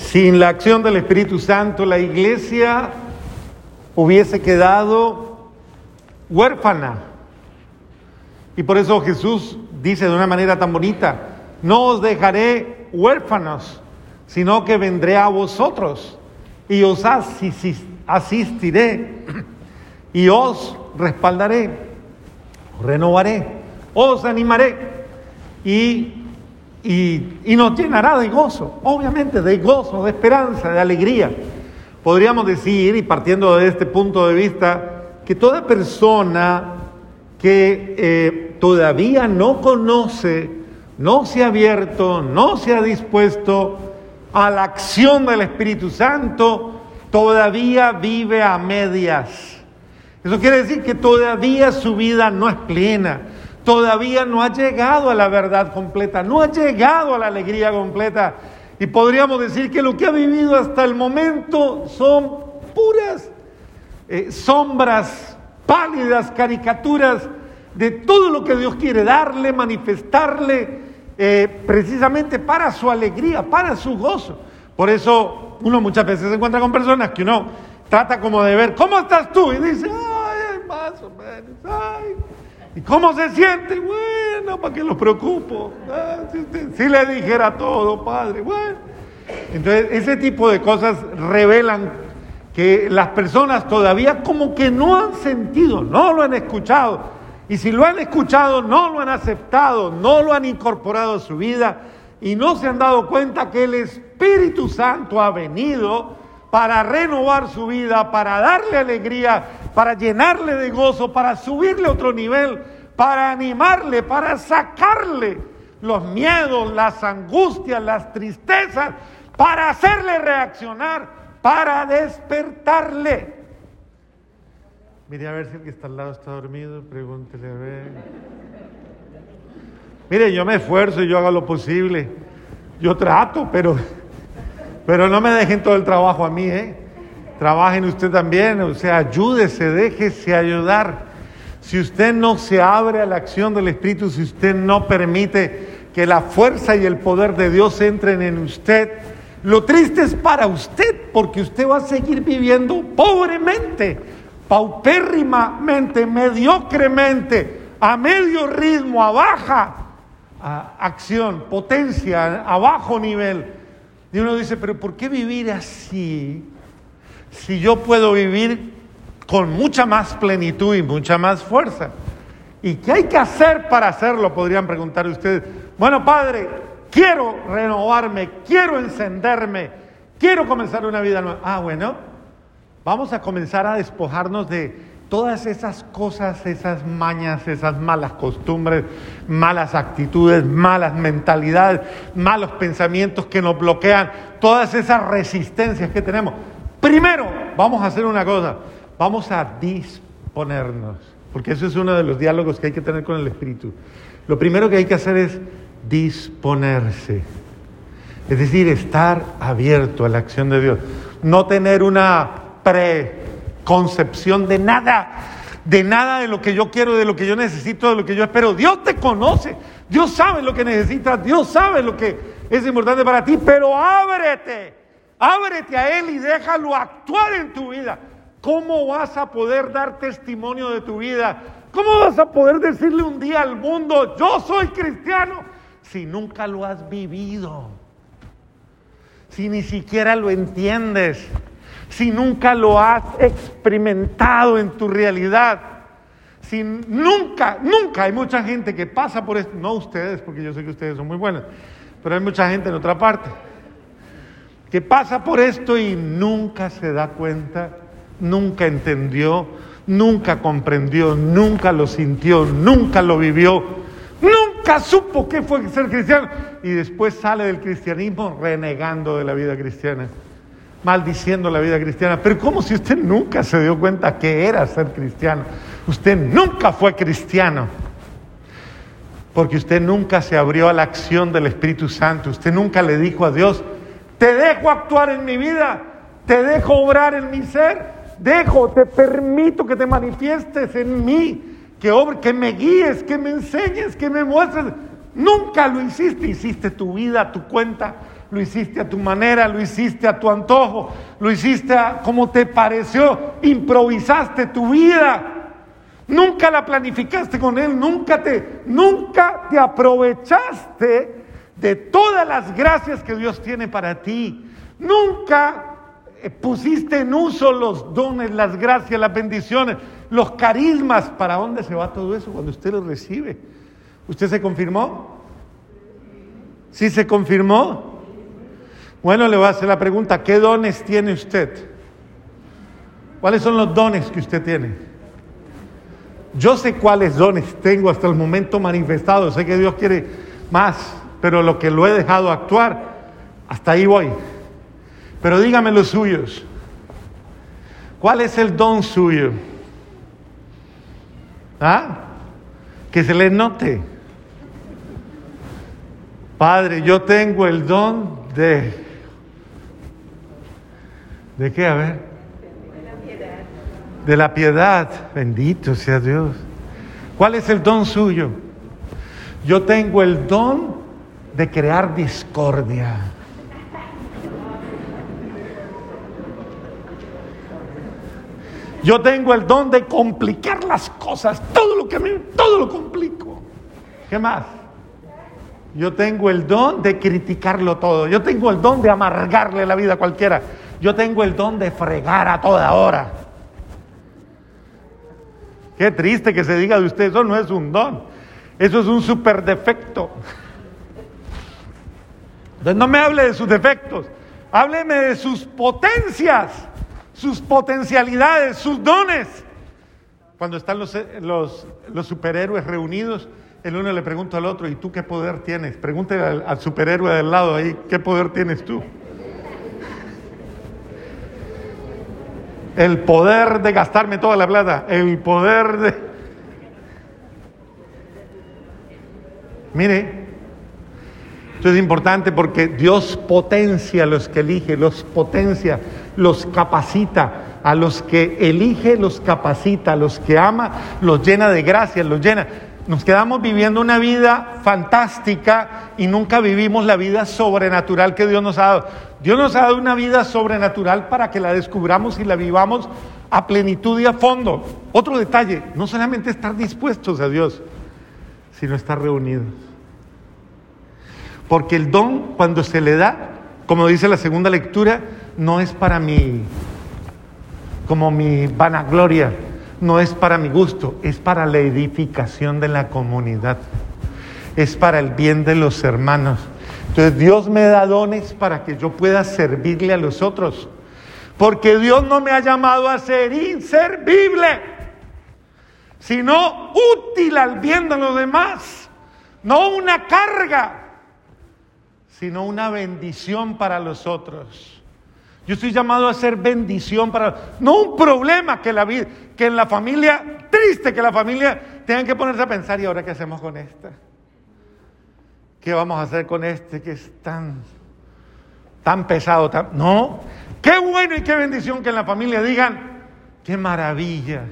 Sin la acción del Espíritu Santo, la iglesia hubiese quedado huérfana. Y por eso Jesús dice de una manera tan bonita, no os dejaré huérfanos, sino que vendré a vosotros y os asistiré y os respaldaré, renovaré, os animaré y, y, nos llenará de gozo, obviamente de gozo, de esperanza, de alegría. Podríamos decir, y partiendo de este punto de vista, que toda persona que eh, todavía no conoce, no se ha abierto, no se ha dispuesto a la acción del Espíritu Santo, todavía vive a medias. Eso quiere decir que todavía su vida no es plena, todavía no ha llegado a la verdad completa, no ha llegado a la alegría completa. Y podríamos decir que lo que ha vivido hasta el momento son puras eh, sombras, pálidas caricaturas de todo lo que Dios quiere darle, manifestarle, eh, precisamente para su alegría, para su gozo. Por eso uno muchas veces se encuentra con personas que uno trata como de ver, ¿cómo estás tú? Y dice, más o menos. Ay. ¿Y cómo se siente? Bueno, ¿para qué lo preocupo? Ah, si, le dijera todo, padre, bueno. Entonces, ese tipo de cosas revelan que las personas todavía como que no han sentido, no lo han escuchado. Y si lo han escuchado, no lo han aceptado, no lo han incorporado a su vida y no se han dado cuenta que el Espíritu Santo ha venido para renovar su vida, para darle alegría, para llenarle de gozo, para subirle a otro nivel, para animarle, para sacarle los miedos, las angustias, las tristezas, para hacerle reaccionar, para despertarle. Mire a ver si el que está al lado está dormido, pregúntele a ver. Mire, yo me esfuerzo y yo hago lo posible. Yo trato, pero, pero no me dejen todo el trabajo a mí, ¿eh? Trabajen usted también, o sea, ayúdese, déjese ayudar. Si usted no se abre a la acción del Espíritu, si usted no permite que la fuerza y el poder de Dios entren en usted, lo triste es para usted, porque usted va a seguir viviendo pobremente, paupérrimamente, mediocremente, a medio ritmo, a baja acción, potencia, a bajo nivel. Y uno dice, pero ¿por qué vivir así? Si yo puedo vivir con mucha más plenitud y mucha más fuerza? ¿Y qué hay que hacer para hacerlo? Podrían preguntar ustedes. Bueno, Padre, quiero renovarme, quiero encenderme, quiero comenzar una vida nueva. Ah, bueno, vamos a comenzar a despojarnos de todas esas cosas, esas mañas, esas malas costumbres, malas actitudes, malas mentalidades, malos pensamientos que nos bloquean, todas esas resistencias que tenemos. Primero, vamos a hacer una cosa, vamos a disponernos, porque eso es uno de los diálogos que hay que tener con el Espíritu. Lo primero que hay que hacer es disponerse, es decir, estar abierto a la acción de Dios, no tener una preconcepción de nada, de nada de lo que yo quiero, de lo que yo necesito, de lo que yo espero. Dios te conoce, Dios sabe lo que necesitas, Dios sabe lo que es importante para ti, pero ábrete Ábrete a Él y déjalo actuar en tu vida. ¿Cómo vas a poder dar testimonio de tu vida? ¿Cómo vas a poder decirle un día al mundo, yo soy cristiano, si nunca lo has vivido? Si ni siquiera lo entiendes, si nunca lo has experimentado en tu realidad, si nunca, nunca hay mucha gente que pasa por esto, no ustedes, porque yo sé que ustedes son muy buenos, pero hay mucha gente en otra parte que pasa por esto y nunca se da cuenta, nunca entendió, nunca comprendió, nunca lo sintió, nunca lo vivió, nunca supo qué fue ser cristiano y después sale del cristianismo renegando de la vida cristiana, maldiciendo la vida cristiana. Pero como si usted nunca se dio cuenta que era ser cristiano? Usted nunca fue cristiano. Porque usted nunca se abrió a la acción del Espíritu Santo. Usted nunca le dijo a Dios, te dejo actuar en mi vida, te dejo obrar en mi ser, dejo, te permito que te manifiestes en mí, que, que me guíes, que me enseñes, que me muestres. Nunca lo hiciste, hiciste tu vida, tu cuenta, lo hiciste a tu manera, lo hiciste a tu antojo, lo hiciste a como te pareció, improvisaste tu vida. Nunca la planificaste con él, nunca te nunca te aprovechaste de todas las gracias que Dios tiene para ti. Nunca eh, pusiste en uso los dones, las gracias, las bendiciones, los carismas. ¿Para dónde se va todo eso cuando usted los recibe? ¿Usted se confirmó? ¿Sí se confirmó? Bueno, le voy a hacer la pregunta, ¿qué dones tiene usted? ¿Cuáles son los dones que usted tiene? Yo sé cuáles dones tengo hasta el momento manifestados, sé que Dios quiere más, pero lo que lo he dejado actuar, hasta ahí voy. Pero dígame los suyos. ¿Cuál es el don suyo? ¿Ah? Que se le note. Padre, yo tengo el don de... ¿De qué? A ver. De la piedad. De la piedad. Bendito sea Dios. ¿Cuál es el don suyo? Yo tengo el don de crear discordia. Yo tengo el don de complicar las cosas, todo lo que me, todo lo complico. ¿Qué más? Yo tengo el don de criticarlo todo. Yo tengo el don de amargarle la vida a cualquiera. Yo tengo el don de fregar a toda hora. Qué triste que se diga de usted, eso no es un don. Eso es un super defecto. Entonces no me hable de sus defectos, hábleme de sus potencias, sus potencialidades, sus dones. Cuando están los, los, los superhéroes reunidos, el uno le pregunta al otro, ¿y tú qué poder tienes? Pregúntale al, superhéroe del lado ahí, ¿qué poder tienes tú? El poder de gastarme toda la plata, el poder de... Mire, esto es importante porque Dios potencia a los que elige, los potencia, los capacita. A los que elige, los capacita. A los que ama, los llena de gracia, los llena. Nos quedamos viviendo una vida fantástica y nunca vivimos la vida sobrenatural que Dios nos ha dado. Dios nos ha dado una vida sobrenatural para que la descubramos y la vivamos a plenitud y a fondo. Otro detalle, no solamente estar dispuestos a Dios, sino estar reunidos. Porque el don, cuando se le da, como dice la segunda lectura, no es para mí, como mi vanagloria, no es para mi gusto, es para la edificación de la comunidad, es para el bien de los hermanos. Entonces Dios me da dones para que yo pueda servirle a los otros, porque Dios no me ha llamado a ser inservible, sino útil al bien de los demás, no una carga, sino una bendición para los otros. Yo estoy llamado a ser bendición para, no un problema que la que en la familia, triste que la familia tengan que ponerse a pensar, ¿y ahora qué hacemos con esta? ¿Qué vamos a hacer con este que es tan, tan pesado? Tan... No, qué bueno y qué bendición que en la familia digan, qué maravilla,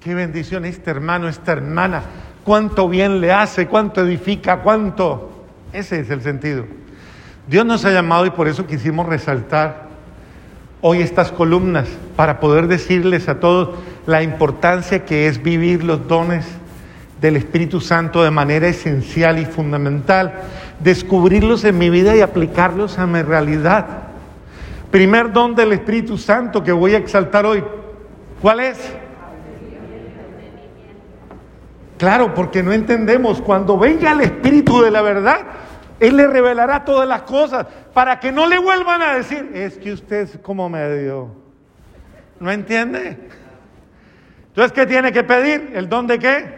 qué bendición este hermano, esta hermana, cuánto bien le hace, cuánto edifica, cuánto. Ese es el sentido. Dios nos ha llamado y por eso quisimos resaltar hoy estas columnas para poder decirles a todos la importancia que es vivir los dones del Espíritu Santo de manera esencial y fundamental, descubrirlos en mi vida y aplicarlos a mi realidad. Primer don del Espíritu Santo que voy a exaltar hoy, ¿cuál es? Claro, porque no entendemos, cuando venga el Espíritu de la verdad, él le revelará todas las cosas para que no le vuelvan a decir, es que usted es como medio. ¿No entiende? Entonces, ¿qué tiene que pedir? ¿El don de qué?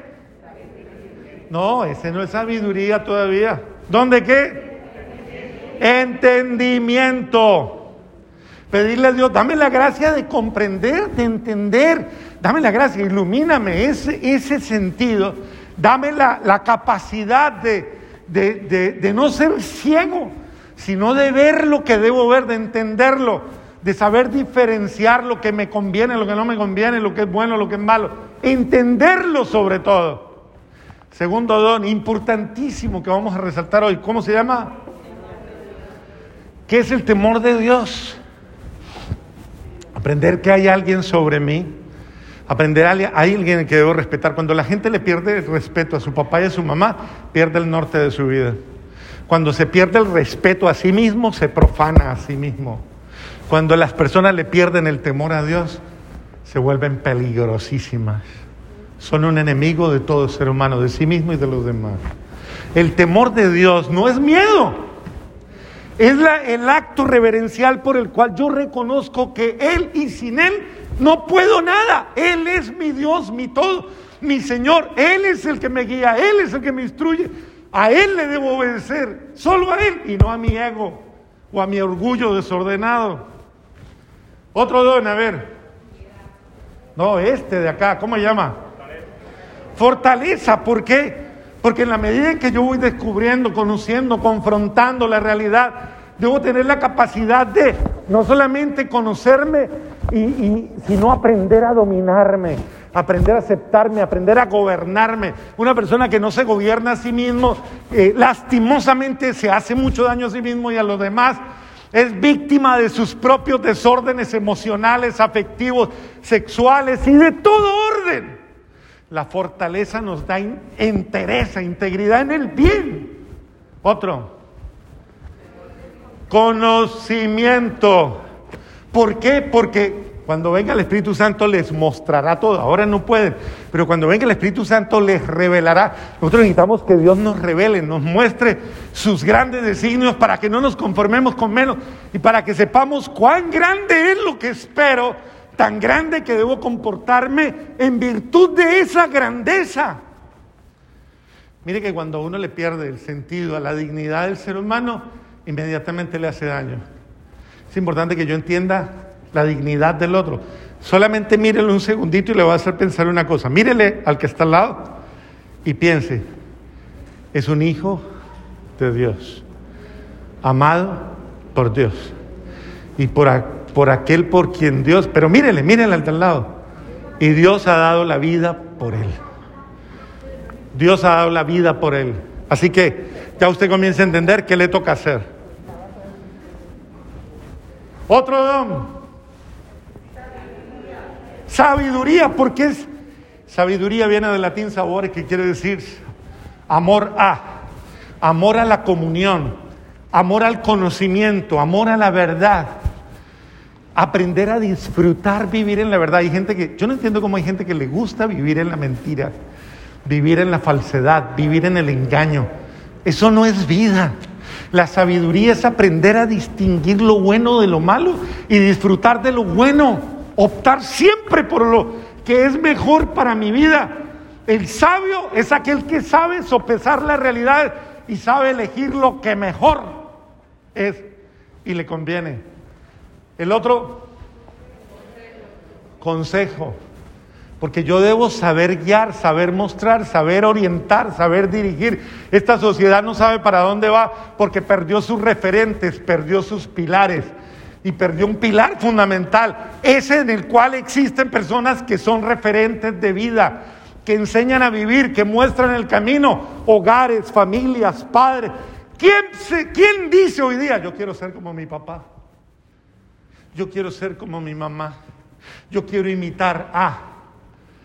No, ese no es sabiduría todavía. ¿Don de qué? Entendimiento. Pedirle a Dios, dame la gracia de comprender, de entender. Dame la gracia, ilumíname ese, ese sentido. Dame la, la capacidad de, de, no ser ciego, sino de ver lo que debo ver, de entenderlo, de saber diferenciar lo que me conviene, lo que no me conviene, lo que es bueno, lo que es malo. Entenderlo sobre todo. Segundo don, importantísimo que vamos a resaltar hoy. ¿Cómo se llama? ¿Qué es el temor de Dios? Aprender que hay alguien sobre mí, aprender a alguien que debo respetar. Cuando la gente le pierde el respeto a su papá y a su mamá, pierde el norte de su vida. Cuando se pierde el respeto a sí mismo, se profana a sí mismo. Cuando las personas le pierden el temor a Dios, se vuelven peligrosísimas. Son un enemigo de todo ser humano, de sí mismo y de los demás. El temor de Dios no es miedo. Es el acto reverencial por el cual yo reconozco que Él y sin Él no puedo nada. Él es mi Dios, mi todo, mi Señor. Él es el que me guía, Él es el que me instruye. A Él le debo obedecer, solo a Él y no a mi ego o a mi orgullo desordenado. Otro don, a ver. No, este de acá, ¿cómo se llama? Fortaleza, ¿por qué? Porque en la medida en que yo voy descubriendo, conociendo, confrontando la realidad, debo tener la capacidad de no solamente conocerme, y, sino aprender a dominarme, aprender a aceptarme, aprender a gobernarme. Una persona que no se gobierna a sí mismo, eh, lastimosamente se hace mucho daño a sí mismo y a los demás. Es víctima de sus propios desórdenes emocionales, afectivos, sexuales y de todo orden. La fortaleza nos da entereza, integridad en el bien. Otro. Conocimiento. ¿Por qué? Porque cuando venga el Espíritu Santo les mostrará todo. Ahora no pueden, pero cuando venga el Espíritu Santo les revelará. Nosotros necesitamos que Dios nos revele, nos muestre sus grandes designios para que no nos conformemos con menos y para que sepamos cuán grande es lo que espero tan grande que debo comportarme en virtud de esa grandeza. Mire que cuando uno le pierde el sentido a la dignidad del ser humano, inmediatamente le hace daño. Es importante que yo entienda la dignidad del otro. Solamente mírele un segundito y le voy a hacer pensar una cosa. Mírele al que está al lado y piense, es un hijo de Dios, amado por Dios. Y por, por aquel por quien Dios, pero mírele, mírele al lado. Y Dios ha dado la vida por él. Dios ha dado la vida por él. Así que ya usted comienza a entender qué le toca hacer. Otro don. Sabiduría, porque es sabiduría viene del latín sabores, que quiere decir amor a, amor a la comunión, amor al conocimiento, amor a la verdad aprender a disfrutar vivir en la verdad. Hay gente que, yo no entiendo cómo hay gente que le gusta vivir en la mentira, vivir en la falsedad, vivir en el engaño. Eso no es vida. La sabiduría es aprender a distinguir lo bueno de lo malo y disfrutar de lo bueno, optar siempre por lo que es mejor para mi vida. El sabio es aquel que sabe sopesar la realidad y sabe elegir lo que mejor es y le conviene. El otro, consejo. Porque yo debo saber guiar, saber mostrar, saber orientar, saber dirigir. Esta sociedad no sabe para dónde va porque perdió sus referentes, perdió sus pilares y perdió un pilar fundamental, ese en el cual existen personas que son referentes de vida, que enseñan a vivir, que muestran el camino, hogares, familias, padres. ¿Quién, ¿Quién dice hoy día, yo quiero ser como mi papá? Yo quiero ser como mi mamá. Yo quiero imitar a.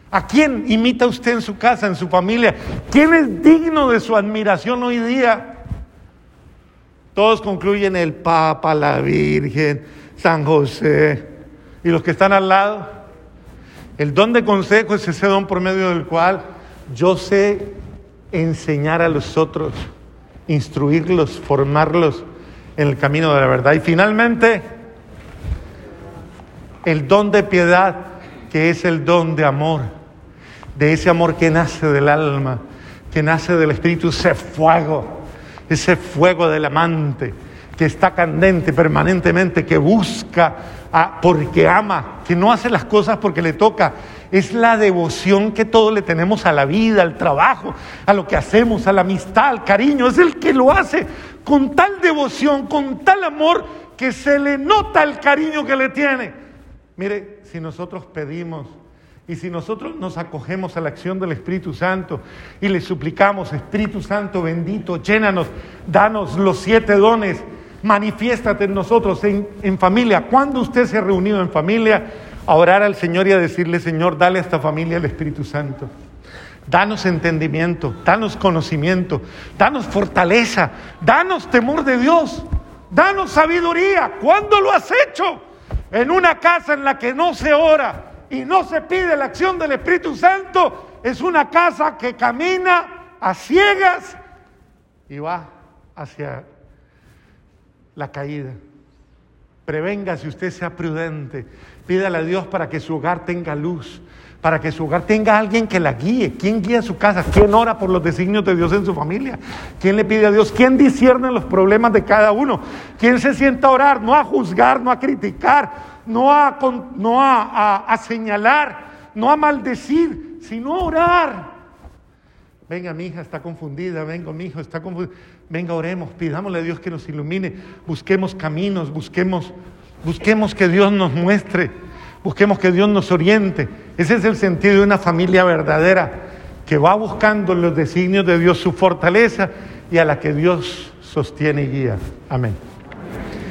¿A quién imita usted en su casa, en su familia? ¿Quién es digno de su admiración hoy día? Todos concluyen el Papa, la Virgen, San José. Y los que están al lado, el don de consejo es ese don por medio del cual yo sé enseñar a los otros, instruirlos, formarlos en el camino de la verdad. Y finalmente, el don de piedad, que es el don de amor, de ese amor que nace del alma, que nace del Espíritu, ese fuego, ese fuego del amante, que está candente permanentemente, que busca porque ama, que no hace las cosas porque le toca. Es la devoción que todos le tenemos a la vida, al trabajo, a lo que hacemos, a la amistad, al cariño. Es el que lo hace con tal devoción, con tal amor, que se le nota el cariño que le tiene. Mire, si nosotros pedimos y si nosotros nos acogemos a la acción del Espíritu Santo y le suplicamos, Espíritu Santo bendito, llénanos, danos los siete dones, Manifiéstate en nosotros, en, en familia. ¿Cuándo usted se ha reunido en familia a orar al Señor y a decirle, Señor, dale a esta familia el Espíritu Santo? Danos entendimiento, danos conocimiento, danos fortaleza, danos temor de Dios, danos sabiduría. ¿Cuándo lo has hecho? En una casa en la que no se ora y no se pide la acción del Espíritu Santo, es una casa que camina a ciegas y va hacia la caída. Prevenga si usted sea prudente. Pídale a Dios para que su hogar tenga luz, para que su hogar tenga alguien que la guíe. ¿Quién guía su casa? ¿Quién ora por los designios de Dios en su familia? ¿Quién le pide a Dios? ¿Quién discierne los problemas de cada uno? ¿Quién se sienta a orar? No a juzgar, no a criticar, no a, no a, señalar, no a maldecir, sino a orar. Venga, mi hija está confundida, venga, mi hijo está confundido. Venga, oremos, pidámosle a Dios que nos ilumine, busquemos caminos, busquemos, busquemos que Dios nos muestre, busquemos que Dios nos oriente. Ese es el sentido de una familia verdadera que va buscando en los designios de Dios su fortaleza y a la que Dios sostiene y guía. Amén.